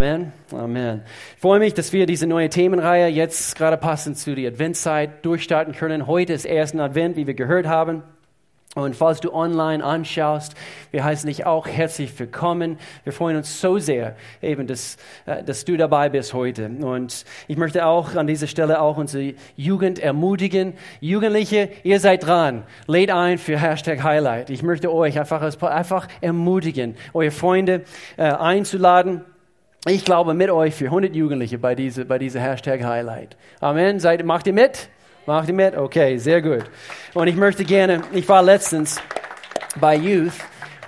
Amen. Amen. Ich freue mich, dass wir diese neue Themenreihe jetzt gerade passend zu der Adventszeit durchstarten können. Heute ist ersten Advent, wie wir gehört haben. Und falls du online anschaust, wir heißen dich auch herzlich willkommen. Wir freuen uns so sehr, eben, dass, äh, dass du dabei bist heute. Und ich möchte auch an dieser Stelle auch unsere Jugend ermutigen. Jugendliche, ihr seid dran. Lädt ein für Hashtag Highlight. Ich möchte euch einfach, einfach ermutigen, eure Freunde äh, einzuladen ich glaube mit euch für 100 Jugendliche bei dieser, bei dieser Hashtag Highlight. Amen. Seid, macht ihr mit? Macht ihr mit? Okay, sehr gut. Und ich möchte gerne, ich war letztens bei Youth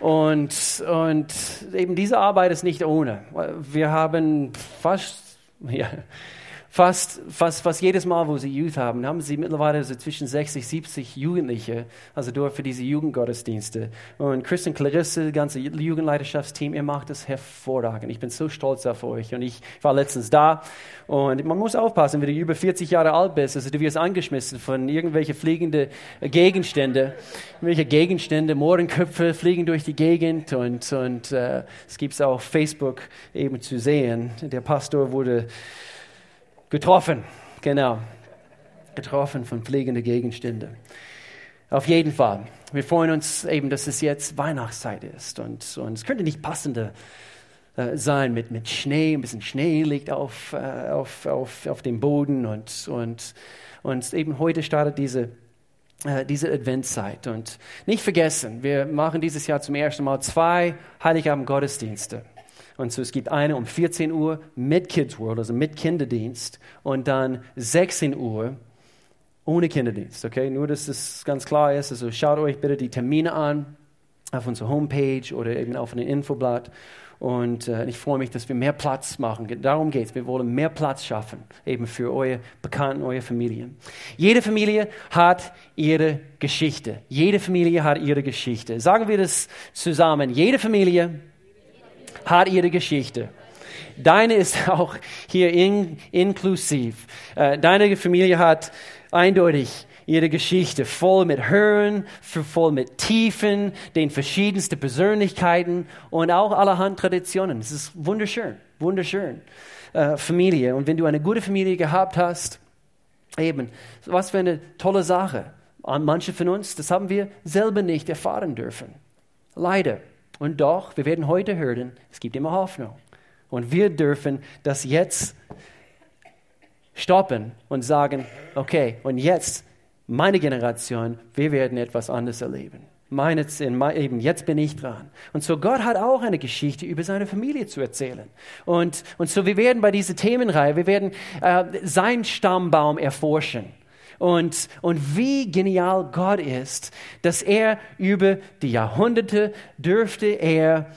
und, und eben diese Arbeit ist nicht ohne. Wir haben fast, ja, fast, fast, fast jedes Mal, wo sie Youth haben, haben sie mittlerweile so zwischen 60, 70 Jugendliche, also dort für diese Jugendgottesdienste. Und Christian Clarisse, das ganze Jugendleiterschaftsteam, ihr macht das hervorragend. Ich bin so stolz auf euch. Und ich war letztens da. Und man muss aufpassen, wenn du über 40 Jahre alt bist, also du wirst angeschmissen von irgendwelchen fliegenden Gegenstände. Welche Gegenstände, Mohrenköpfe fliegen durch die Gegend und, und äh, es gibt es auch auf Facebook eben zu sehen. Der Pastor wurde Getroffen, genau. Getroffen von fliegenden Gegenständen. Auf jeden Fall. Wir freuen uns eben, dass es jetzt Weihnachtszeit ist. Und, und es könnte nicht passender äh, sein mit, mit Schnee. Ein bisschen Schnee liegt auf, äh, auf, auf, auf dem Boden. Und, und, und eben heute startet diese, äh, diese Adventszeit. Und nicht vergessen, wir machen dieses Jahr zum ersten Mal zwei Heiligabend-Gottesdienste. Und so, es gibt eine um 14 Uhr mit Kids World, also mit Kinderdienst, und dann 16 Uhr ohne Kinderdienst. Okay, nur dass das ganz klar ist. Also schaut euch bitte die Termine an auf unserer Homepage oder eben auf einem Infoblatt. Und äh, ich freue mich, dass wir mehr Platz machen. Darum geht es. Wir wollen mehr Platz schaffen, eben für eure Bekannten, eure Familien. Jede Familie hat ihre Geschichte. Jede Familie hat ihre Geschichte. Sagen wir das zusammen. Jede Familie hat ihre Geschichte. Deine ist auch hier in, inklusiv. Äh, deine Familie hat eindeutig ihre Geschichte, voll mit Höhen, voll mit Tiefen, den verschiedensten Persönlichkeiten und auch allerhand Traditionen. Es ist wunderschön, wunderschön. Äh, Familie. Und wenn du eine gute Familie gehabt hast, eben, was für eine tolle Sache. Manche von uns, das haben wir selber nicht erfahren dürfen. Leider. Und doch, wir werden heute hören, es gibt immer Hoffnung. Und wir dürfen das jetzt stoppen und sagen, okay, und jetzt, meine Generation, wir werden etwas anderes erleben. Meine, eben, jetzt bin ich dran. Und so, Gott hat auch eine Geschichte über seine Familie zu erzählen. Und, und so, wir werden bei dieser Themenreihe, wir werden äh, seinen Stammbaum erforschen und, und wie genial Gott ist, dass er über die Jahrhunderte dürfte er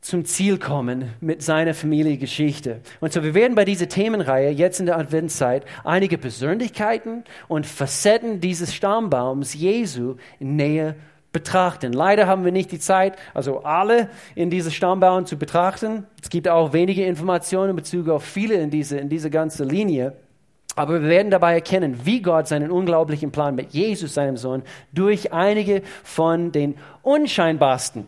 zum Ziel kommen mit seiner Familiengeschichte. Und so, wir werden bei dieser Themenreihe jetzt in der Adventszeit einige Persönlichkeiten und Facetten dieses Stammbaums Jesu näher betrachten. Leider haben wir nicht die Zeit, also alle in diese Stammbaum zu betrachten. Es gibt auch wenige Informationen in Bezug auf viele in diese, in diese ganze Linie. Aber wir werden dabei erkennen, wie Gott seinen unglaublichen Plan mit Jesus, seinem Sohn, durch einige von den unscheinbarsten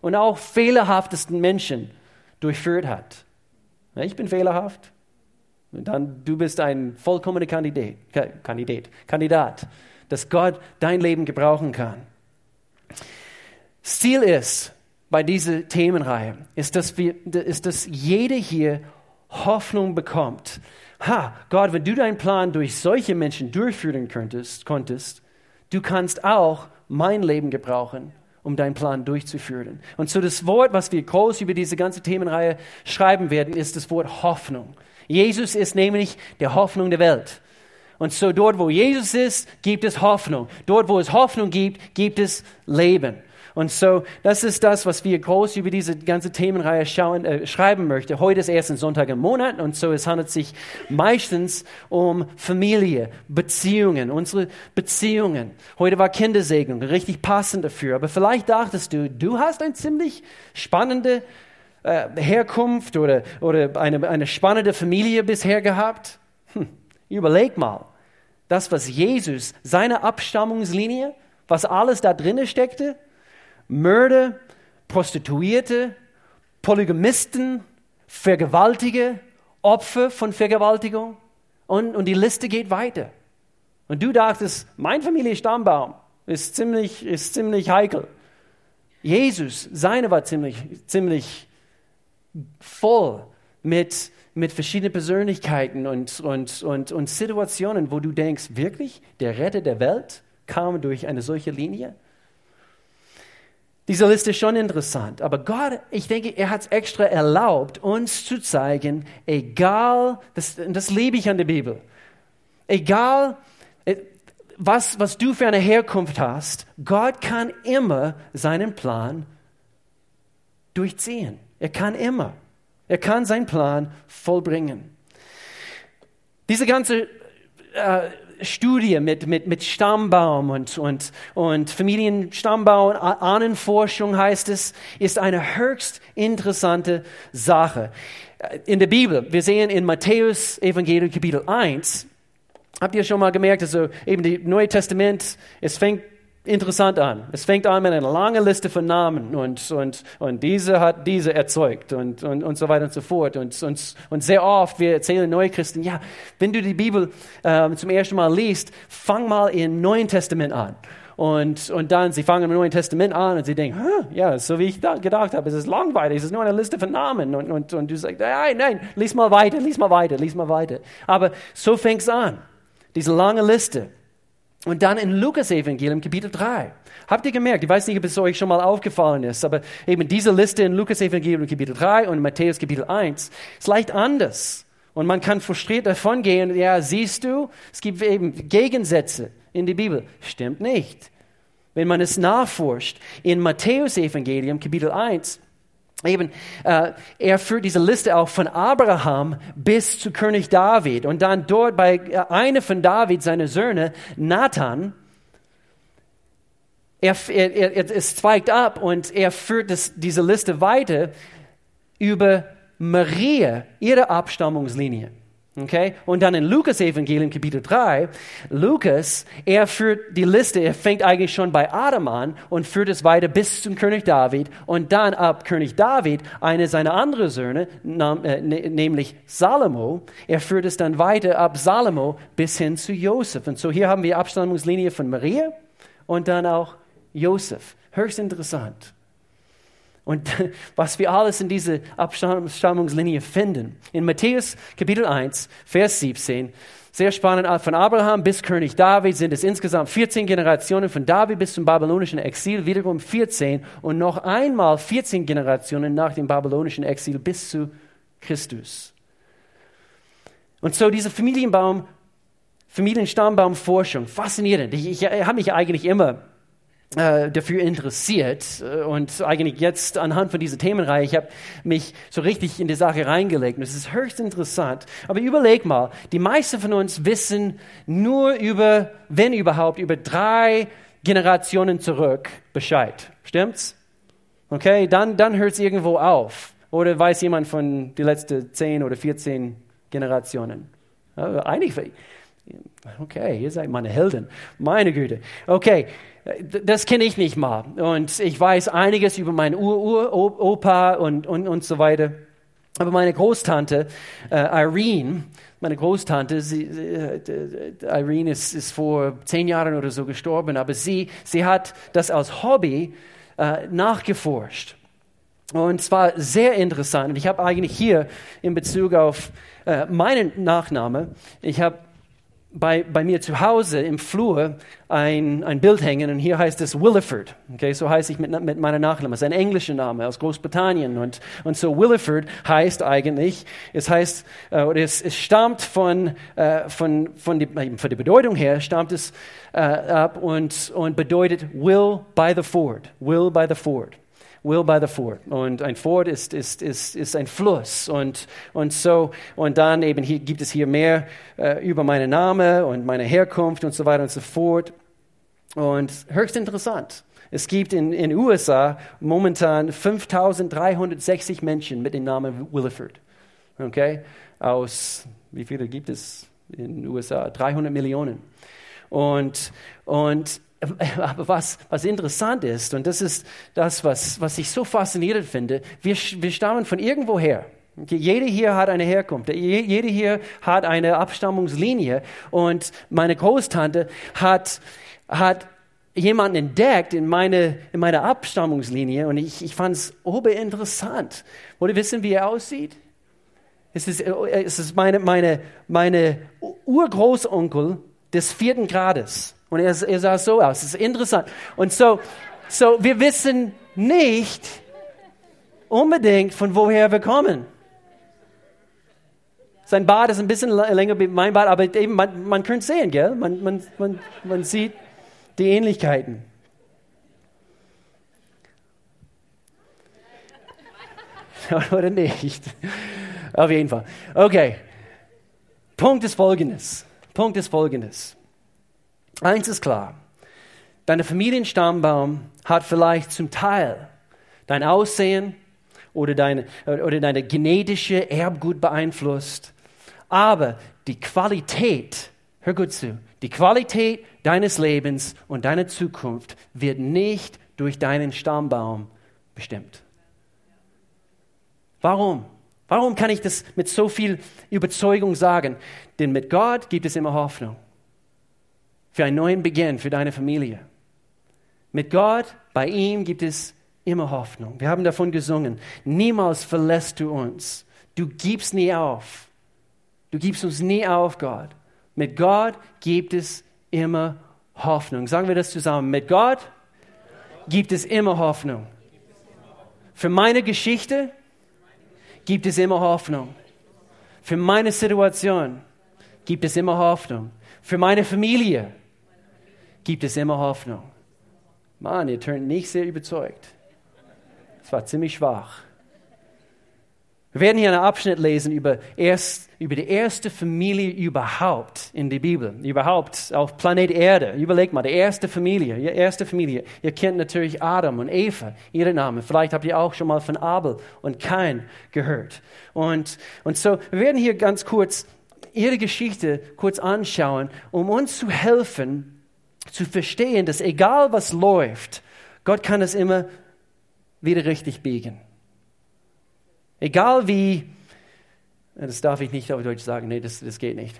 und auch fehlerhaftesten Menschen durchführt hat. Ich bin fehlerhaft. Und dann, du bist ein vollkommener Kandidat, Kandidat, Kandidat, dass Gott dein Leben gebrauchen kann. Ziel ist bei dieser Themenreihe, ist, dass, wir, ist, dass jeder hier Hoffnung bekommt, ha, Gott, wenn du deinen Plan durch solche Menschen durchführen könntest, konntest, du kannst auch mein Leben gebrauchen, um deinen Plan durchzuführen. Und so das Wort, was wir groß über diese ganze Themenreihe schreiben werden, ist das Wort Hoffnung. Jesus ist nämlich der Hoffnung der Welt. Und so dort, wo Jesus ist, gibt es Hoffnung. Dort, wo es Hoffnung gibt, gibt es Leben. Und so, das ist das, was wir groß über diese ganze Themenreihe schauen, äh, schreiben möchten. Heute ist erst ein Sonntag im Monat und so, es handelt sich meistens um Familie, Beziehungen, unsere Beziehungen. Heute war Kindersegnung, richtig passend dafür. Aber vielleicht dachtest du, du hast eine ziemlich spannende äh, Herkunft oder, oder eine, eine spannende Familie bisher gehabt. Hm, überleg mal. Das, was Jesus, seine Abstammungslinie, was alles da drin steckte, Mörder, Prostituierte, Polygamisten, Vergewaltige, Opfer von Vergewaltigung und, und die Liste geht weiter. Und du dachtest, mein Familienstammbaum ist ziemlich, ist ziemlich heikel. Jesus, seine war ziemlich, ziemlich voll mit, mit verschiedenen Persönlichkeiten und, und, und, und Situationen, wo du denkst, wirklich, der Retter der Welt kam durch eine solche Linie? Diese Liste ist schon interessant, aber Gott, ich denke, er hat es extra erlaubt, uns zu zeigen, egal, das, das liebe ich an der Bibel, egal, äh, was, was du für eine Herkunft hast, Gott kann immer seinen Plan durchziehen. Er kann immer. Er kann seinen Plan vollbringen. Diese ganze äh, Studie mit, mit, mit Stammbaum und, und, und Familienstammbaum, Ahnenforschung heißt es, ist eine höchst interessante Sache. In der Bibel, wir sehen in Matthäus Evangelium Kapitel 1, habt ihr schon mal gemerkt, also eben das Neue Testament, es fängt interessant an. Es fängt an mit einer langen Liste von Namen und, und, und diese hat diese erzeugt und, und, und so weiter und so fort. Und, und, und sehr oft, wir erzählen Neuchristen, ja, wenn du die Bibel äh, zum ersten Mal liest, fang mal im Neuen Testament an. Und, und dann, sie fangen im Neuen Testament an und sie denken, ja, so wie ich da gedacht habe, es ist langweilig, es ist nur eine Liste von Namen. Und, und, und du sagst, nein, nein, lies mal weiter, lies mal weiter, lies mal weiter. Aber so fängt es an, diese lange Liste. Und dann in Lukas Evangelium Kapitel 3. Habt ihr gemerkt, ich weiß nicht, ob es euch schon mal aufgefallen ist, aber eben diese Liste in Lukas Evangelium Kapitel 3 und Matthäus Kapitel 1 ist leicht anders. Und man kann frustriert davon gehen, ja, siehst du, es gibt eben Gegensätze in der Bibel. Stimmt nicht. Wenn man es nachforscht, in Matthäus Evangelium Kapitel 1 Eben, äh, er führt diese Liste auch von Abraham bis zu König David. Und dann dort bei äh, einer von David, seine Söhne, Nathan, er, er, er, es zweigt ab und er führt das, diese Liste weiter über Maria, ihre Abstammungslinie. Okay? Und dann in Lukas Evangelium Kapitel 3, Lukas, er führt die Liste, er fängt eigentlich schon bei Adam an und führt es weiter bis zum König David und dann ab König David, eine seiner anderen Söhne, äh, ne, nämlich Salomo, er führt es dann weiter ab Salomo bis hin zu Josef. Und so hier haben wir Abstammungslinie von Maria und dann auch Josef. Höchst interessant. Und was wir alles in dieser Abstammungslinie finden. In Matthäus Kapitel 1, Vers 17, sehr spannend, von Abraham bis König David sind es insgesamt 14 Generationen, von David bis zum babylonischen Exil wiederum 14 und noch einmal 14 Generationen nach dem babylonischen Exil bis zu Christus. Und so diese Familienbaum, Familienstammbaumforschung, faszinierend. Ich, ich, ich habe mich eigentlich immer äh, dafür interessiert äh, und eigentlich jetzt anhand von dieser Themenreihe, ich habe mich so richtig in die Sache reingelegt und es ist höchst interessant. Aber überleg mal, die meisten von uns wissen nur über, wenn überhaupt, über drei Generationen zurück Bescheid. Stimmt's? Okay, dann, dann hört es irgendwo auf. Oder weiß jemand von den letzten zehn oder 14 Generationen? Einige. Okay, ihr seid meine Helden. Meine Güte. Okay, das kenne ich nicht mal. Und ich weiß einiges über meinen Ur-Ur-Opa und, und, und so weiter. Aber meine Großtante, äh, Irene, meine Großtante, sie, äh, Irene ist, ist vor zehn Jahren oder so gestorben, aber sie, sie hat das als Hobby äh, nachgeforscht. Und zwar sehr interessant. Und ich habe eigentlich hier in Bezug auf äh, meinen Nachname, ich habe bei, bei mir zu Hause im Flur ein, ein Bild hängen und hier heißt es Williford. Okay, so heiße ich mit, mit meiner Nachname. Es ist ein englischer Name aus Großbritannien. Und, und so Williford heißt eigentlich, es heißt, äh, oder es, es stammt von, äh, von, von, die, von der Bedeutung her, stammt es äh, ab und, und bedeutet Will by the Ford. Will by the Ford. Will by the Ford. Und ein Ford ist, ist, ist, ist ein Fluss. Und, und so, und dann eben hier gibt es hier mehr äh, über meinen Namen und meine Herkunft und so weiter und so fort. Und höchst interessant. Es gibt in den USA momentan 5360 Menschen mit dem Namen Williford. Okay? Aus, wie viele gibt es in den USA? 300 Millionen. Und, und aber was, was interessant ist, und das ist das, was, was ich so faszinierend finde, wir, wir stammen von irgendwoher. Jeder hier hat eine Herkunft. Jeder hier hat eine Abstammungslinie. Und meine Großtante hat, hat jemanden entdeckt in meine, in meine Abstammungslinie und ich, ich fand es oberinteressant. Wollt ihr wissen, wie er aussieht? Es ist, es ist meine, meine, meine Urgroßonkel des vierten Grades. Und er, er sah so aus. Es ist interessant. Und so, so, wir wissen nicht unbedingt, von woher wir kommen. Sein Bart ist ein bisschen länger wie mein Bart, aber eben, man, man könnte sehen, gell? Man, man, man, man sieht die Ähnlichkeiten. Oder nicht? Auf jeden Fall. Okay. Punkt ist folgendes. Punkt ist folgendes. Eins ist klar. Dein Familienstammbaum hat vielleicht zum Teil dein Aussehen oder deine, oder deine genetische Erbgut beeinflusst. Aber die Qualität, hör gut zu, die Qualität deines Lebens und deiner Zukunft wird nicht durch deinen Stammbaum bestimmt. Warum? Warum kann ich das mit so viel Überzeugung sagen? Denn mit Gott gibt es immer Hoffnung für einen neuen Beginn für deine Familie. Mit Gott, bei ihm gibt es immer Hoffnung. Wir haben davon gesungen. Niemals verlässt du uns. Du gibst nie auf. Du gibst uns nie auf, Gott. Mit Gott gibt es immer Hoffnung. Sagen wir das zusammen. Mit Gott gibt es immer Hoffnung. Für meine Geschichte gibt es immer Hoffnung. Für meine Situation gibt es immer Hoffnung. Für meine Familie gibt es immer Hoffnung. Mann, ihr tönt nicht sehr überzeugt. Es war ziemlich schwach. Wir werden hier einen Abschnitt lesen über, erst, über die erste Familie überhaupt in der Bibel, überhaupt auf Planet Erde. Überlegt mal, die erste Familie, die erste Familie. Ihr kennt natürlich Adam und Eva, ihre Namen. Vielleicht habt ihr auch schon mal von Abel und Kain gehört. Und, und so, wir werden hier ganz kurz ihre Geschichte kurz anschauen, um uns zu helfen, zu verstehen, dass egal was läuft, Gott kann es immer wieder richtig biegen. Egal wie, das darf ich nicht auf Deutsch sagen, nee, das, das geht nicht.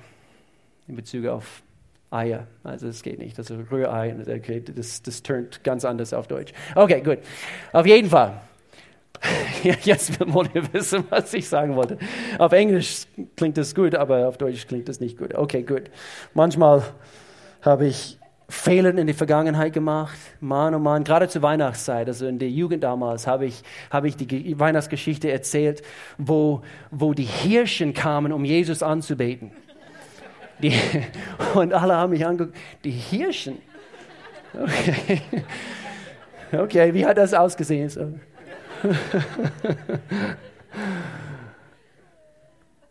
In Bezug auf Eier, also das geht nicht. Also Rührei, okay, das, das turnt ganz anders auf Deutsch. Okay, gut. Auf jeden Fall. Jetzt wollt ihr wissen, was ich sagen wollte. Auf Englisch klingt das gut, aber auf Deutsch klingt das nicht gut. Okay, gut. Manchmal habe ich Fehler in der Vergangenheit gemacht. Mann, oh Mann, gerade zur Weihnachtszeit, also in der Jugend damals, habe ich, habe ich die Weihnachtsgeschichte erzählt, wo, wo die Hirschen kamen, um Jesus anzubeten. Die, und alle haben mich angeguckt, die Hirschen? Okay. Okay, wie hat das ausgesehen?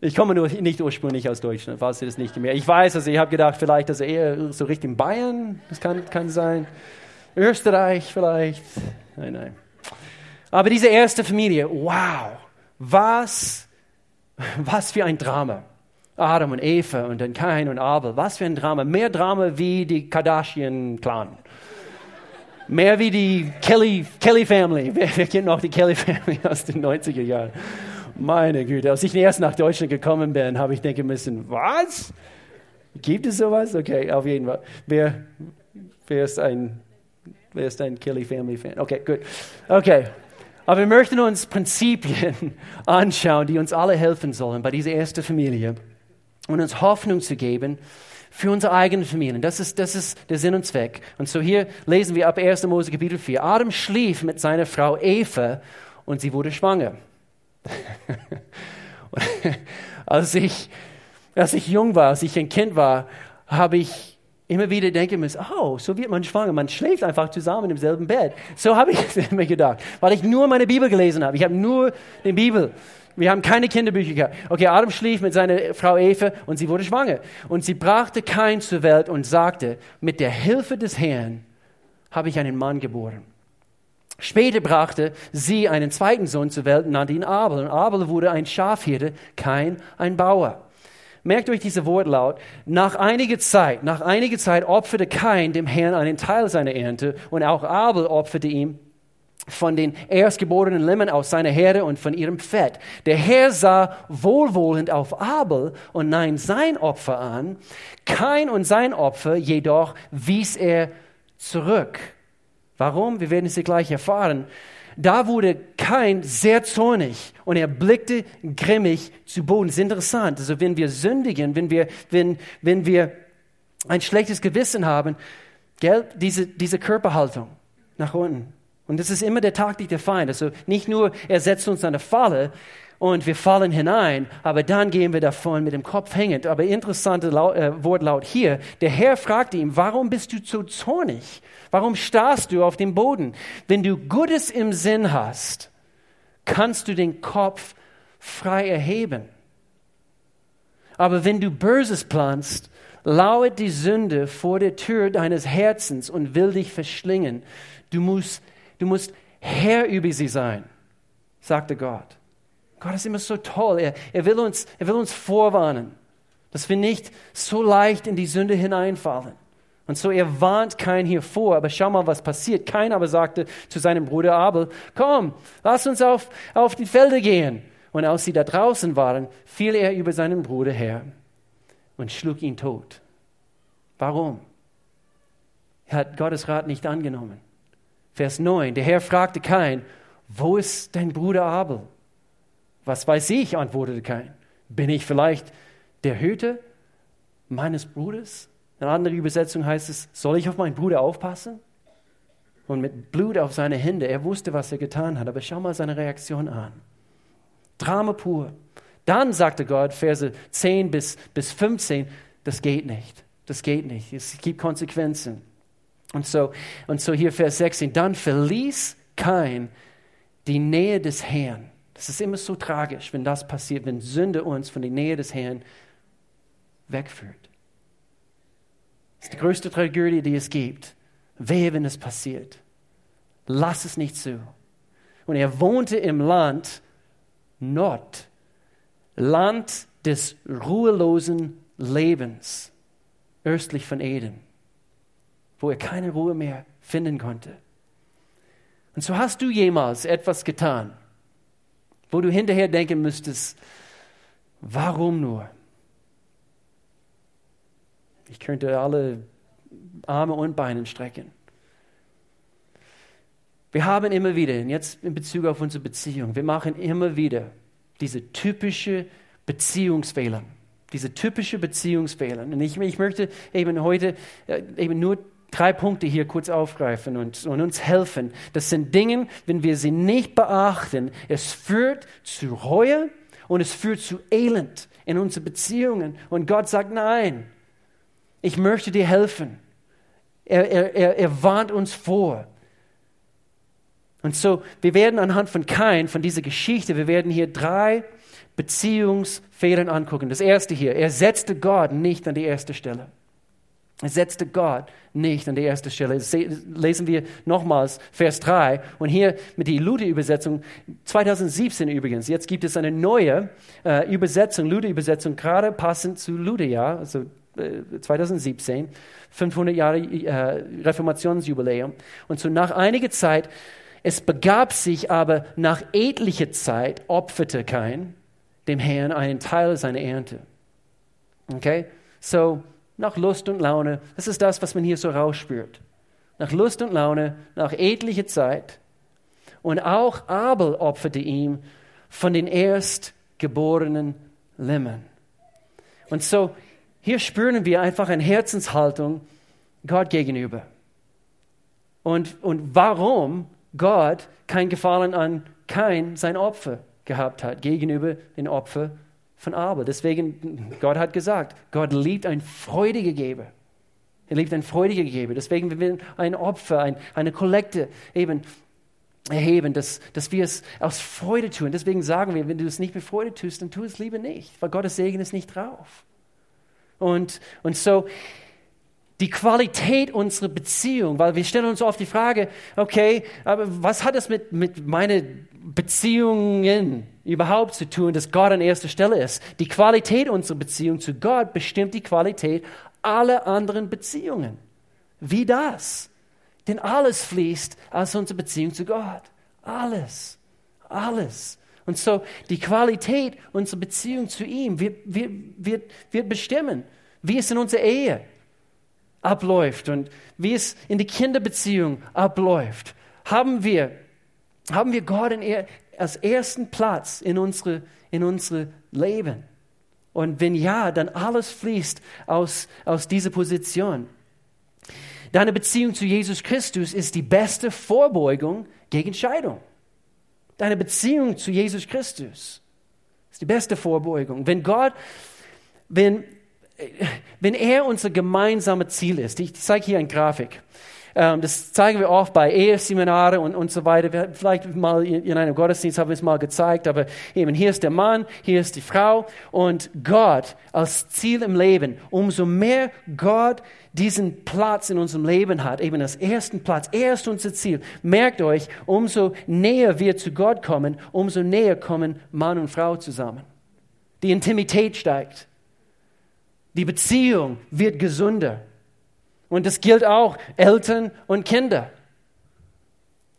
Ich komme nur nicht ursprünglich aus Deutschland, falls ihr das nicht mehr. Ich weiß, also ich habe gedacht, vielleicht also eher so Richtung Bayern, das kann, kann sein. Österreich vielleicht. Nein, nein. Aber diese erste Familie, wow, was, was für ein Drama. Adam und Eva und dann Kain und Abel, was für ein Drama. Mehr Drama wie die Kardashian-Clan. Mehr wie die Kelly, Kelly Family. Wer, wer kennt noch die Kelly Family aus den 90er Jahren? Meine Güte, als ich erst nach Deutschland gekommen bin, habe ich denken müssen, was? Gibt es sowas? Okay, auf jeden Fall. Wer, wer, ist, ein, wer ist ein Kelly Family Fan? Okay, gut. Okay. Aber wir möchten uns Prinzipien anschauen, die uns alle helfen sollen bei dieser ersten Familie und uns Hoffnung zu geben für unsere eigenen Familien. Das ist, das ist der Sinn und Zweck. Und so hier lesen wir ab 1. Mose Kapitel 4. Adam schlief mit seiner Frau Eva und sie wurde schwanger. als, ich, als ich jung war, als ich ein Kind war, habe ich immer wieder denken müssen, oh, so wird man schwanger, man schläft einfach zusammen im selben Bett. So habe ich immer gedacht, weil ich nur meine Bibel gelesen habe. Ich habe nur die Bibel. Wir haben keine Kinderbücher gehabt. Okay, Adam schlief mit seiner Frau Eva und sie wurde schwanger. Und sie brachte Kain zur Welt und sagte, mit der Hilfe des Herrn habe ich einen Mann geboren. Später brachte sie einen zweiten Sohn zur Welt und nannte ihn Abel. Und Abel wurde ein Schafhirte, kein ein Bauer. Merkt euch diese Wortlaut. Nach einiger Zeit, nach einiger Zeit opferte Kain dem Herrn einen Teil seiner Ernte und auch Abel opferte ihm von den erstgeborenen Lämmen aus seiner Herde und von ihrem Fett. Der Herr sah wohlwollend auf Abel und nahm sein Opfer an. Kein und sein Opfer jedoch wies er zurück. Warum? Wir werden es gleich erfahren. Da wurde Kain sehr zornig und er blickte grimmig zu Boden. Das ist interessant. Also wenn wir sündigen, wenn wir, wenn, wenn wir ein schlechtes Gewissen haben, gell, diese, diese Körperhaltung nach unten. Und das ist immer der Taktik der Feind. Also nicht nur, er setzt uns eine Falle und wir fallen hinein, aber dann gehen wir davon mit dem Kopf hängend. Aber interessantes äh, Wortlaut hier. Der Herr fragte ihm, warum bist du so zornig? Warum starrst du auf den Boden? Wenn du Gutes im Sinn hast, kannst du den Kopf frei erheben. Aber wenn du Böses planst, lauert die Sünde vor der Tür deines Herzens und will dich verschlingen. Du musst Du musst Herr über sie sein, sagte Gott. Gott ist immer so toll. Er, er, will uns, er will uns vorwarnen, dass wir nicht so leicht in die Sünde hineinfallen. Und so er warnt kein hier vor, aber schau mal, was passiert. Kein aber sagte zu seinem Bruder Abel, komm, lass uns auf, auf die Felder gehen. Und als sie da draußen waren, fiel er über seinen Bruder her und schlug ihn tot. Warum? Er hat Gottes Rat nicht angenommen. Vers 9. Der Herr fragte Kain, wo ist dein Bruder Abel? Was weiß ich, antwortete Kain. Bin ich vielleicht der Hüter meines Bruders? In einer anderen Übersetzung heißt es, soll ich auf meinen Bruder aufpassen? Und mit Blut auf seine Hände, er wusste, was er getan hat, aber schau mal seine Reaktion an. Drama pur. Dann sagte Gott, Verse 10 bis, bis 15, das geht nicht. Das geht nicht. Es gibt Konsequenzen. Und so, und so hier Vers 16, dann verließ Kain die Nähe des Herrn. Das ist immer so tragisch, wenn das passiert, wenn Sünde uns von der Nähe des Herrn wegführt. Das ist die größte Tragödie, die es gibt. Wehe, wenn es passiert. Lass es nicht zu. Und er wohnte im Land Nord, Land des ruhelosen Lebens, östlich von Eden wo er keine Ruhe mehr finden konnte. Und so hast du jemals etwas getan, wo du hinterher denken müsstest, warum nur? Ich könnte alle Arme und Beine strecken. Wir haben immer wieder, jetzt in Bezug auf unsere Beziehung, wir machen immer wieder diese typische Beziehungsfehler. Diese typische Beziehungsfehler. Und ich, ich möchte eben heute äh, eben nur drei Punkte hier kurz aufgreifen und, und, uns helfen. Das sind Dinge, wenn wir sie nicht beachten, es führt zu Reue und es führt zu Elend in unsere Beziehungen. Und Gott sagt, nein, ich möchte dir helfen. Er, er, er, er warnt uns vor. Und so, wir werden anhand von Kain, von dieser Geschichte, wir werden hier drei Beziehungsfedern angucken. Das erste hier, er setzte Gott nicht an die erste Stelle. Setzte Gott nicht an die erste Stelle. lesen wir nochmals Vers 3. Und hier mit der Luther-Übersetzung, 2017 übrigens, jetzt gibt es eine neue äh, Übersetzung, Luther-Übersetzung, gerade passend zu Luther, ja, also äh, 2017, 500 Jahre äh, Reformationsjubiläum. Und so nach einiger Zeit, es begab sich aber nach etlicher Zeit, opferte kein dem Herrn einen Teil seiner Ernte. Okay? So, nach Lust und Laune. Das ist das, was man hier so rausspürt. Nach Lust und Laune, nach etlicher Zeit. Und auch Abel opferte ihm von den erstgeborenen Lämmen. Und so, hier spüren wir einfach eine Herzenshaltung Gott gegenüber. Und, und warum Gott kein Gefallen an kein sein Opfer gehabt hat gegenüber den Opfer von Abel. Deswegen, Gott hat gesagt, Gott liebt ein freudiger Geber. Er liebt ein freudiger Geber. Deswegen, wir will ein Opfer, ein, eine Kollekte eben erheben, dass, dass wir es aus Freude tun. Deswegen sagen wir, wenn du es nicht mit Freude tust, dann tu es lieber nicht, weil Gottes Segen ist nicht drauf. Und, und so, die Qualität unserer Beziehung, weil wir stellen uns oft die Frage, okay, aber was hat das mit, mit meinen Beziehungen überhaupt zu tun, dass Gott an erster Stelle ist. Die Qualität unserer Beziehung zu Gott bestimmt die Qualität aller anderen Beziehungen. Wie das? Denn alles fließt aus unserer Beziehung zu Gott. Alles. Alles. Und so die Qualität unserer Beziehung zu ihm wird, wird, wird, wird bestimmen, wie es in unserer Ehe abläuft und wie es in der Kinderbeziehung abläuft. Haben wir, haben wir Gott in, als ersten Platz in unsere, in unsere Leben? Und wenn ja, dann alles fließt aus, aus dieser Position. Deine Beziehung zu Jesus Christus ist die beste Vorbeugung gegen Scheidung. Deine Beziehung zu Jesus Christus ist die beste Vorbeugung. Wenn Gott, wenn, wenn er unser gemeinsames Ziel ist, ich zeige hier eine Grafik. Ähm, das zeigen wir oft bei Eheseminare und, und so weiter. Vielleicht mal in einem Gottesdienst haben wir es mal gezeigt, aber eben hier ist der Mann, hier ist die Frau und Gott als Ziel im Leben. Umso mehr Gott diesen Platz in unserem Leben hat, eben als ersten Platz, er ist unser Ziel. Merkt euch, umso näher wir zu Gott kommen, umso näher kommen Mann und Frau zusammen. Die Intimität steigt. Die Beziehung wird gesünder. Und das gilt auch Eltern und Kinder.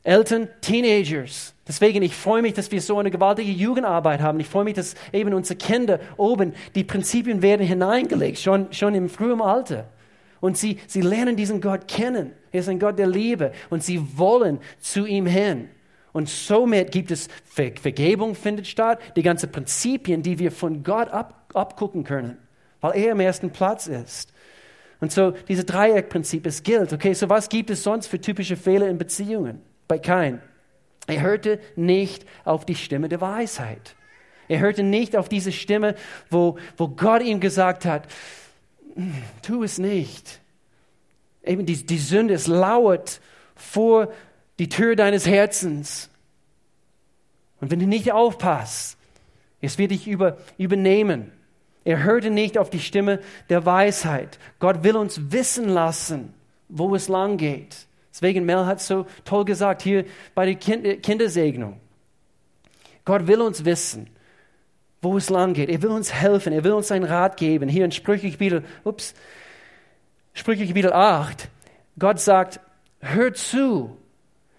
Eltern, Teenagers. Deswegen, ich freue mich, dass wir so eine gewaltige Jugendarbeit haben. Ich freue mich, dass eben unsere Kinder oben, die Prinzipien werden hineingelegt, schon, schon im frühen Alter. Und sie, sie lernen diesen Gott kennen. Er ist ein Gott der Liebe. Und sie wollen zu ihm hin. Und somit gibt es Ver Vergebung findet statt, die ganzen Prinzipien, die wir von Gott ab, abgucken können, weil er am ersten Platz ist. Und so dieses Dreieckprinzip, es gilt. Okay, so was gibt es sonst für typische Fehler in Beziehungen? Bei Kain. Er hörte nicht auf die Stimme der Weisheit. Er hörte nicht auf diese Stimme, wo, wo Gott ihm gesagt hat, tu es nicht. Eben die, die Sünde, es lauert vor die Tür deines Herzens. Und wenn du nicht aufpasst, es wird dich über, übernehmen. Er hörte nicht auf die Stimme der Weisheit. Gott will uns wissen lassen, wo es lang geht. Deswegen Mel hat so toll gesagt hier bei der kind Kindersegnung. Gott will uns wissen, wo es lang geht. Er will uns helfen. Er will uns einen Rat geben. Hier in Sprüche Kapitel, ups, Sprüche Kapitel 8. Gott sagt, hört zu,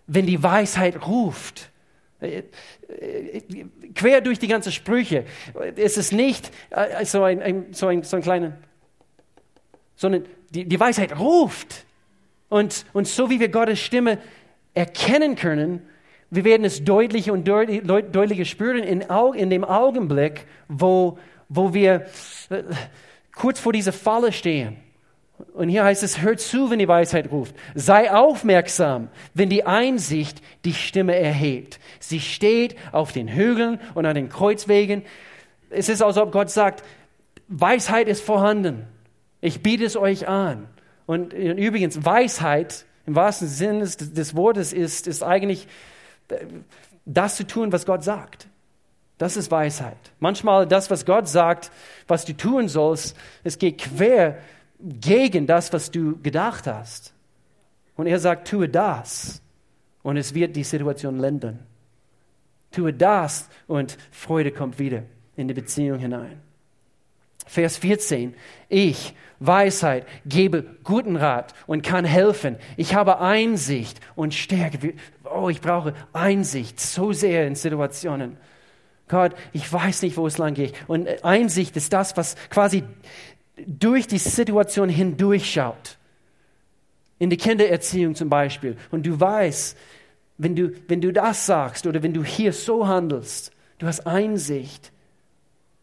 wenn die Weisheit ruft. Äh, äh, quer durch die ganze Sprüche. Es ist nicht äh, so ein, ein, so ein, so ein kleiner, sondern die, die Weisheit ruft. Und, und so wie wir Gottes Stimme erkennen können, wir werden es deutlicher und deutlicher spüren in, in dem Augenblick, wo, wo wir kurz vor dieser Falle stehen. Und hier heißt es, hört zu, wenn die Weisheit ruft. Sei aufmerksam, wenn die Einsicht die Stimme erhebt. Sie steht auf den Hügeln und an den Kreuzwegen. Es ist, als ob Gott sagt, Weisheit ist vorhanden. Ich biete es euch an. Und übrigens, Weisheit im wahrsten Sinne des, des Wortes ist, ist eigentlich äh, das zu tun, was Gott sagt. Das ist Weisheit. Manchmal das, was Gott sagt, was du tun sollst, es geht quer gegen das, was du gedacht hast. Und er sagt, tue das und es wird die Situation lindern. Tue das und Freude kommt wieder in die Beziehung hinein. Vers 14. Ich, Weisheit, gebe guten Rat und kann helfen. Ich habe Einsicht und Stärke. Oh, ich brauche Einsicht so sehr in Situationen. Gott, ich weiß nicht, wo es lang geht. Und Einsicht ist das, was quasi durch die Situation hindurchschaut. In der Kindererziehung zum Beispiel. Und du weißt, wenn du, wenn du das sagst oder wenn du hier so handelst, du hast Einsicht.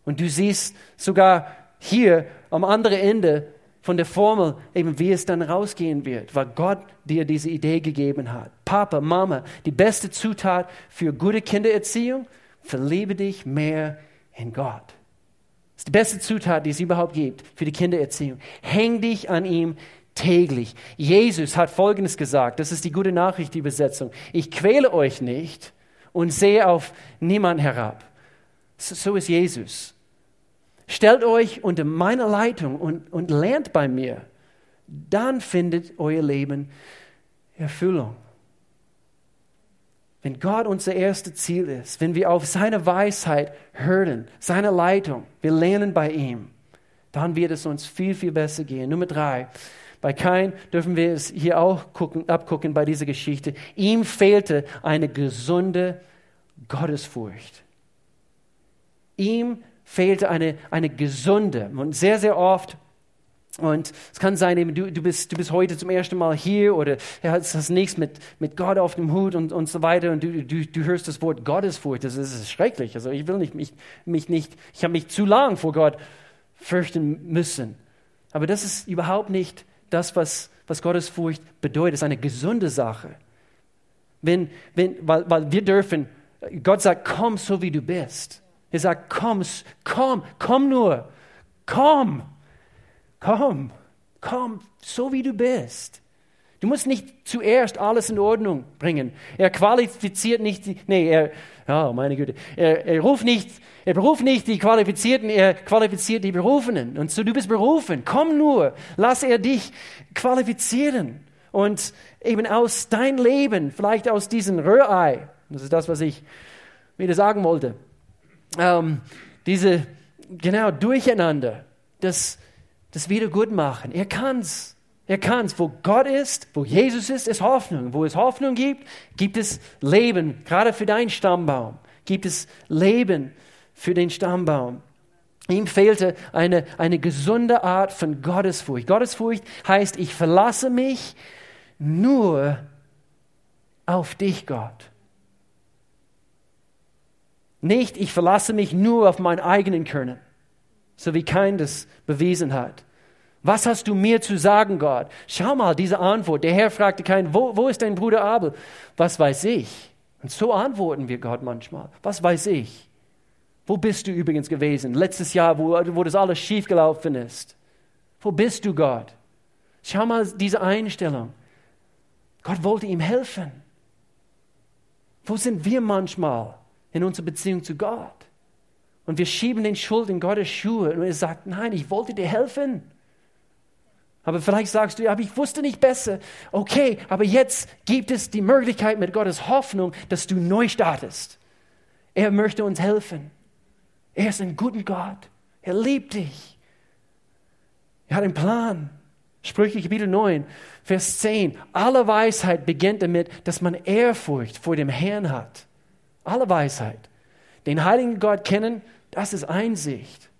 Und du siehst sogar hier am anderen Ende von der Formel, eben wie es dann rausgehen wird, weil Gott dir diese Idee gegeben hat. Papa, Mama, die beste Zutat für gute Kindererziehung, verliebe dich mehr in Gott. Das ist die beste Zutat, die es überhaupt gibt für die Kindererziehung. Häng dich an ihm täglich. Jesus hat Folgendes gesagt, das ist die gute Nachricht, die Übersetzung. Ich quäle euch nicht und sehe auf niemand herab. So ist Jesus. Stellt euch unter meiner Leitung und, und lernt bei mir. Dann findet euer Leben Erfüllung. Wenn Gott unser erstes Ziel ist, wenn wir auf seine Weisheit hören, seine Leitung, wir lernen bei ihm, dann wird es uns viel, viel besser gehen. Nummer drei, Bei Kain dürfen wir es hier auch gucken, abgucken bei dieser Geschichte. Ihm fehlte eine gesunde Gottesfurcht. Ihm fehlte eine, eine gesunde und sehr, sehr oft und es kann sein, eben, du, du, bist, du bist heute zum ersten Mal hier oder ja, hast, hast nichts mit, mit Gott auf dem Hut und, und so weiter und du, du, du hörst das Wort Gottesfurcht. Das ist, das ist schrecklich. Also ich will nicht, mich, mich nicht, ich habe mich zu lang vor Gott fürchten müssen. Aber das ist überhaupt nicht das, was, was Gottesfurcht bedeutet. Das ist eine gesunde Sache. Wenn, wenn, weil, weil wir dürfen, Gott sagt, komm so wie du bist. Er sagt, komm, komm, komm nur, komm. Komm, komm, so wie du bist. Du musst nicht zuerst alles in Ordnung bringen. Er qualifiziert nicht, die, nee, er, oh meine Güte, er, er ruft nicht, er beruft nicht die Qualifizierten, er qualifiziert die Berufenen. Und so, du bist berufen. Komm nur, lass er dich qualifizieren. Und eben aus dein Leben, vielleicht aus diesem Rührei, das ist das, was ich wieder sagen wollte, ähm, diese, genau, Durcheinander, das, das Wiedergutmachen. Er kann's. Er kann's. Wo Gott ist, wo Jesus ist, ist Hoffnung. Wo es Hoffnung gibt, gibt es Leben. Gerade für deinen Stammbaum gibt es Leben für den Stammbaum. Ihm fehlte eine, eine gesunde Art von Gottesfurcht. Gottesfurcht heißt, ich verlasse mich nur auf dich, Gott. Nicht, ich verlasse mich nur auf meinen eigenen Können so wie kein das bewiesen hat. Was hast du mir zu sagen, Gott? Schau mal, diese Antwort. Der Herr fragte keinen, wo, wo ist dein Bruder Abel? Was weiß ich? Und so antworten wir Gott manchmal. Was weiß ich? Wo bist du übrigens gewesen? Letztes Jahr, wo, wo das alles schiefgelaufen ist. Wo bist du, Gott? Schau mal diese Einstellung. Gott wollte ihm helfen. Wo sind wir manchmal in unserer Beziehung zu Gott? Und wir schieben den Schuld in Gottes Schuhe und er sagt, nein, ich wollte dir helfen. Aber vielleicht sagst du, aber ich wusste nicht besser. Okay, aber jetzt gibt es die Möglichkeit mit Gottes Hoffnung, dass du neu startest. Er möchte uns helfen. Er ist ein guter Gott. Er liebt dich. Er hat einen Plan. Sprüche Kapitel 9, Vers 10. Alle Weisheit beginnt damit, dass man Ehrfurcht vor dem Herrn hat. Alle Weisheit. Den heiligen Gott kennen, das ist Einsicht.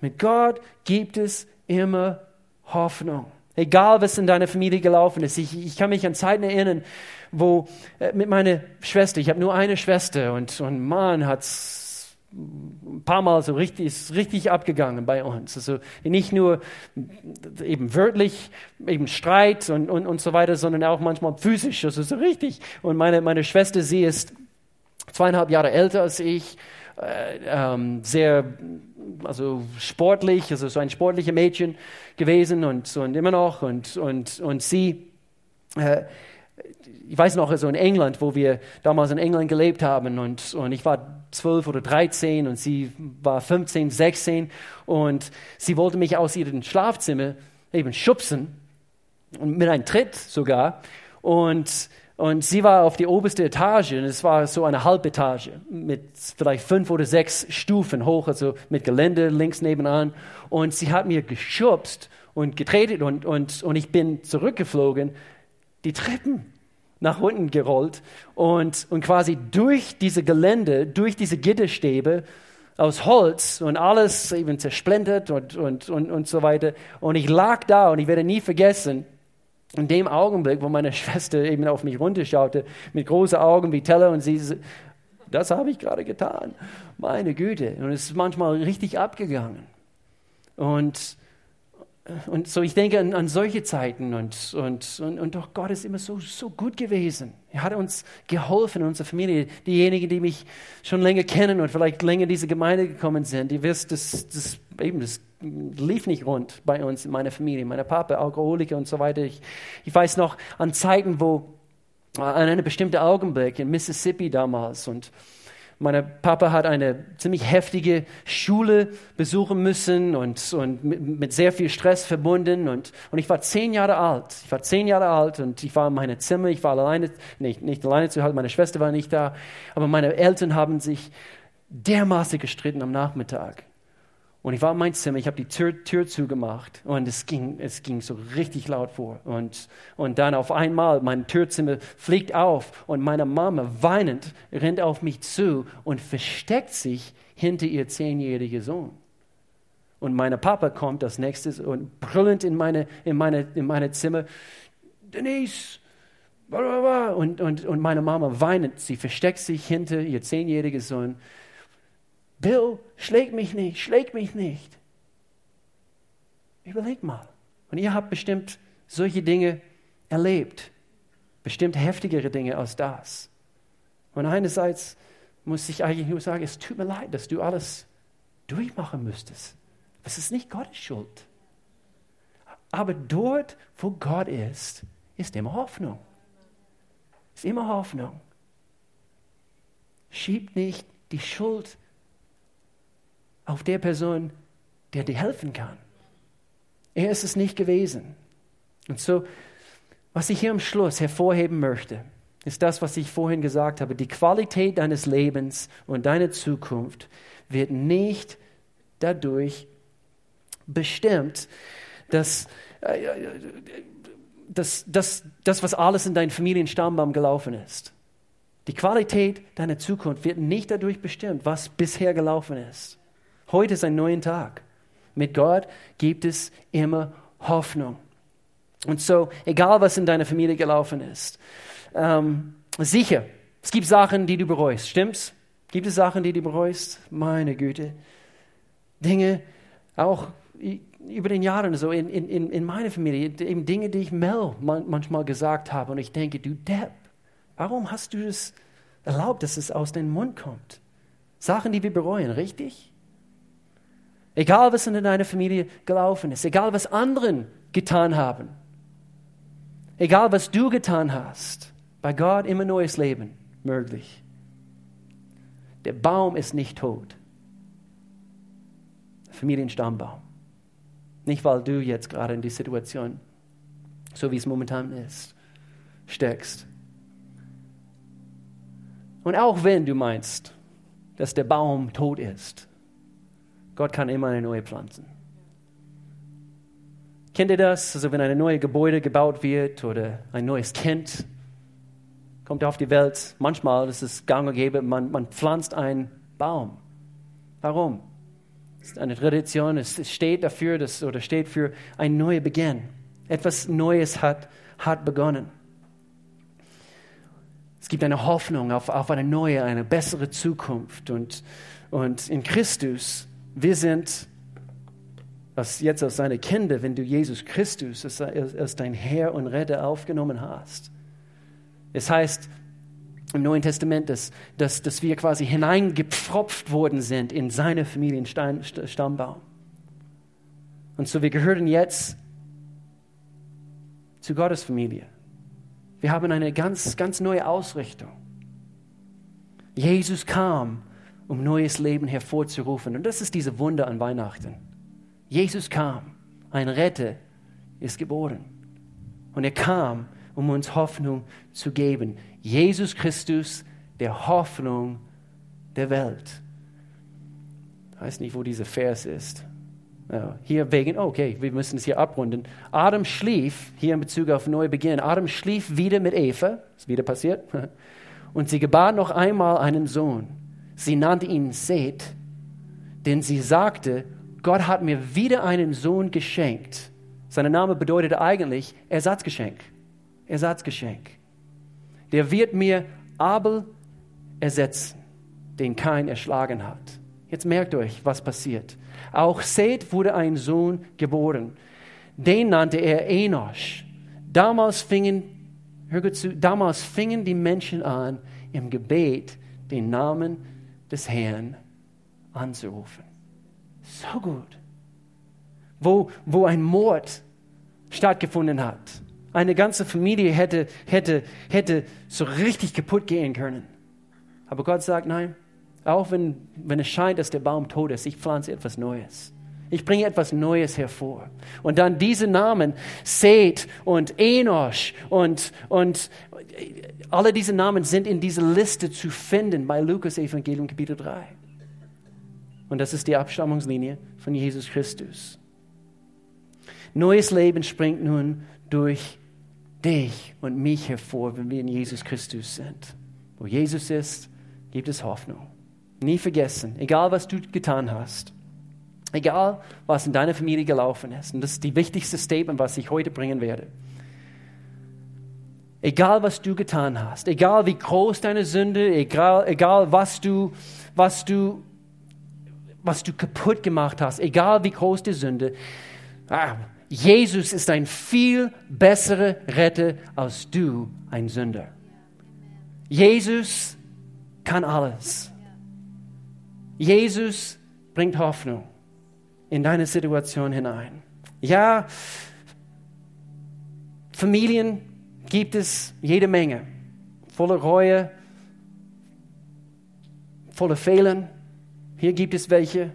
Mit Gott gibt es immer Hoffnung. Egal, was in deiner Familie gelaufen ist. Ich, ich kann mich an Zeiten erinnern, wo äh, mit meiner Schwester, ich habe nur eine Schwester und, und Mann hat es ein paar Mal so richtig, ist richtig abgegangen bei uns. Also nicht nur eben wörtlich, eben Streit und, und, und so weiter, sondern auch manchmal physisch. Also so richtig. Und meine, meine Schwester, sie ist zweieinhalb Jahre älter als ich, äh, ähm, sehr also sportlich, also so ein sportliches Mädchen gewesen und, und immer noch. Und, und, und sie, äh, ich weiß noch, also in England, wo wir damals in England gelebt haben und, und ich war zwölf oder dreizehn und sie war 15, 16 und sie wollte mich aus ihrem Schlafzimmer eben schubsen mit einem Tritt sogar und und sie war auf die oberste Etage und es war so eine Halbetage mit vielleicht fünf oder sechs Stufen hoch, also mit Gelände links nebenan. Und sie hat mir geschubst und getretet und, und, und ich bin zurückgeflogen, die Treppen nach unten gerollt und, und quasi durch diese Gelände, durch diese Gitterstäbe aus Holz und alles eben zersplintert und, und, und, und so weiter. Und ich lag da und ich werde nie vergessen, in dem Augenblick, wo meine Schwester eben auf mich runterschaute, mit großen Augen wie Teller und sie, das habe ich gerade getan. Meine Güte. Und es ist manchmal richtig abgegangen. Und, und so, ich denke an, an solche Zeiten und, und, und, und doch Gott ist immer so, so gut gewesen. Er hat uns geholfen, in unserer Familie. Diejenigen, die mich schon länger kennen und vielleicht länger in diese Gemeinde gekommen sind, die wissen, das, das, eben, das lief nicht rund bei uns in meiner Familie. Mein Papa, Alkoholiker und so weiter. Ich, ich weiß noch an Zeiten, wo, äh, an einem bestimmten Augenblick in Mississippi damals und mein Papa hat eine ziemlich heftige Schule besuchen müssen und, und mit, mit, sehr viel Stress verbunden. Und, und ich war zehn Jahre alt. Ich war zehn Jahre alt und ich war in meinem Zimmer. Ich war alleine, nicht, nicht alleine zu Hause, meine Schwester war nicht da. Aber meine Eltern haben sich dermaßen gestritten am Nachmittag. Und ich war in meinem Zimmer, ich habe die Tür, Tür zugemacht und es ging, es ging so richtig laut vor. Und, und dann auf einmal, mein Türzimmer fliegt auf und meine Mama weinend rennt auf mich zu und versteckt sich hinter ihr zehnjährigen Sohn. Und mein Papa kommt als nächstes und brüllend in meine, in meine, in meine Zimmer, Denise, und, und, und meine Mama weinend, sie versteckt sich hinter ihr zehnjährigen Sohn Bill, schläg mich nicht, schläg mich nicht. Überleg mal. Und ihr habt bestimmt solche Dinge erlebt. Bestimmt heftigere Dinge als das. Und einerseits muss ich eigentlich nur sagen, es tut mir leid, dass du alles durchmachen müsstest. Es ist nicht Gottes Schuld. Aber dort, wo Gott ist, ist immer Hoffnung. Ist immer Hoffnung. Schiebt nicht die Schuld auf der Person, der dir helfen kann. Er ist es nicht gewesen. Und so, was ich hier am Schluss hervorheben möchte, ist das, was ich vorhin gesagt habe. Die Qualität deines Lebens und deine Zukunft wird nicht dadurch bestimmt, dass, äh, dass, dass das, was alles in deinem Familienstammbaum gelaufen ist. Die Qualität deiner Zukunft wird nicht dadurch bestimmt, was bisher gelaufen ist. Heute ist ein neuer Tag. Mit Gott gibt es immer Hoffnung. Und so, egal was in deiner Familie gelaufen ist, ähm, sicher, es gibt Sachen, die du bereust, stimmt's? Gibt es Sachen, die du bereust? Meine Güte. Dinge, auch über den Jahren so in, in, in meiner Familie, eben Dinge, die ich Mel manchmal gesagt habe. Und ich denke, du Depp, warum hast du es erlaubt, dass es aus deinem Mund kommt? Sachen, die wir bereuen, richtig? Egal, was in deiner Familie gelaufen ist, egal, was anderen getan haben, egal, was du getan hast, bei Gott immer neues Leben möglich. Der Baum ist nicht tot. Familienstammbaum. Nicht, weil du jetzt gerade in die Situation, so wie es momentan ist, steckst. Und auch wenn du meinst, dass der Baum tot ist, Gott kann immer eine neue pflanzen. Kennt ihr das? Also wenn ein neues Gebäude gebaut wird oder ein neues Kind kommt auf die Welt, manchmal ist es gang und gäbe, man, man pflanzt einen Baum. Warum? Es ist eine Tradition, es steht dafür dass, oder steht für ein neuer Beginn. Etwas Neues hat, hat begonnen. Es gibt eine Hoffnung auf, auf eine neue, eine bessere Zukunft. Und, und in Christus wir sind was jetzt aus seine Kinder, wenn du Jesus Christus als, als dein Herr und Retter aufgenommen hast. Es heißt im Neuen Testament, dass, dass, dass wir quasi hineingepfropft worden sind in seine Familienstammbaum. Und so wir gehören jetzt zu Gottes Familie. Wir haben eine ganz, ganz neue Ausrichtung. Jesus kam um neues Leben hervorzurufen. Und das ist diese Wunder an Weihnachten. Jesus kam, ein Retter ist geboren. Und er kam, um uns Hoffnung zu geben. Jesus Christus, der Hoffnung der Welt. Ich weiß nicht, wo dieser Vers ist. Hier wegen, okay, wir müssen es hier abrunden. Adam schlief, hier in Bezug auf Neubeginn, Adam schlief wieder mit Eva, ist wieder passiert, und sie gebar noch einmal einen Sohn. Sie nannte ihn Seth, denn sie sagte, Gott hat mir wieder einen Sohn geschenkt. Sein Name bedeutet eigentlich Ersatzgeschenk. Ersatzgeschenk. Der wird mir Abel ersetzen, den kein erschlagen hat. Jetzt merkt euch, was passiert. Auch Seth wurde ein Sohn geboren. Den nannte er Enosch. Damals fingen, hör zu, damals fingen die Menschen an, im Gebet den Namen des Herrn anzurufen. So gut. Wo, wo ein Mord stattgefunden hat. Eine ganze Familie hätte, hätte, hätte so richtig kaputt gehen können. Aber Gott sagt, nein, auch wenn, wenn es scheint, dass der Baum tot ist, ich pflanze etwas Neues. Ich bringe etwas Neues hervor. Und dann diese Namen, Seth und Enosh und, und alle diese Namen sind in dieser Liste zu finden bei Lukas Evangelium Kapitel 3. Und das ist die Abstammungslinie von Jesus Christus. Neues Leben springt nun durch dich und mich hervor, wenn wir in Jesus Christus sind. Wo Jesus ist, gibt es Hoffnung. Nie vergessen, egal was du getan hast, egal was in deiner Familie gelaufen ist, und das ist die wichtigste Statement, was ich heute bringen werde. Egal was du getan hast, egal wie groß deine Sünde, egal, egal was du, was du, was du kaputt gemacht hast, egal wie groß die Sünde, ah, Jesus ist ein viel besserer Retter als du, ein Sünder. Jesus kann alles. Jesus bringt Hoffnung in deine Situation hinein. Ja, Familien gibt es jede Menge, voller Reue, voller Fehlen. Hier gibt es welche.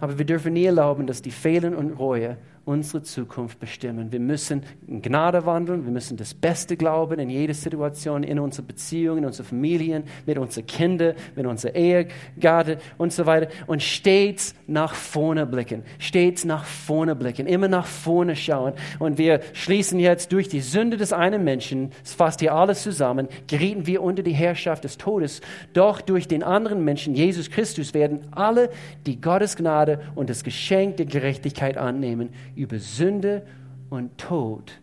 Aber wir dürfen nie erlauben, dass die Fehlen und Reue unsere Zukunft bestimmen. Wir müssen in Gnade wandeln, wir müssen das Beste glauben in jeder Situation, in unseren Beziehungen, in unseren Familien, mit unseren Kindern, mit unserer Ehegatte und so weiter. Und stets nach vorne blicken, stets nach vorne blicken, immer nach vorne schauen. Und wir schließen jetzt durch die Sünde des einen Menschen, es fasst hier alles zusammen, gerieten wir unter die Herrschaft des Todes. Doch durch den anderen Menschen, Jesus Christus, werden alle, die Gottes Gnade und das Geschenk der Gerechtigkeit annehmen, über Sünde und Tod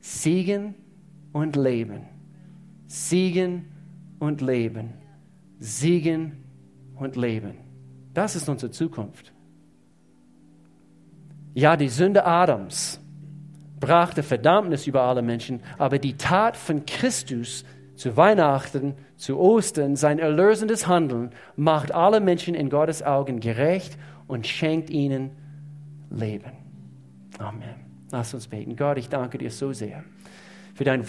siegen und leben. Siegen und leben. Siegen und leben. Das ist unsere Zukunft. Ja, die Sünde Adams brachte Verdammnis über alle Menschen, aber die Tat von Christus zu Weihnachten, zu Ostern, sein erlösendes Handeln macht alle Menschen in Gottes Augen gerecht und schenkt ihnen Leben. Amen. Lass uns beten. Gott, ich danke dir so sehr für dein Wohl.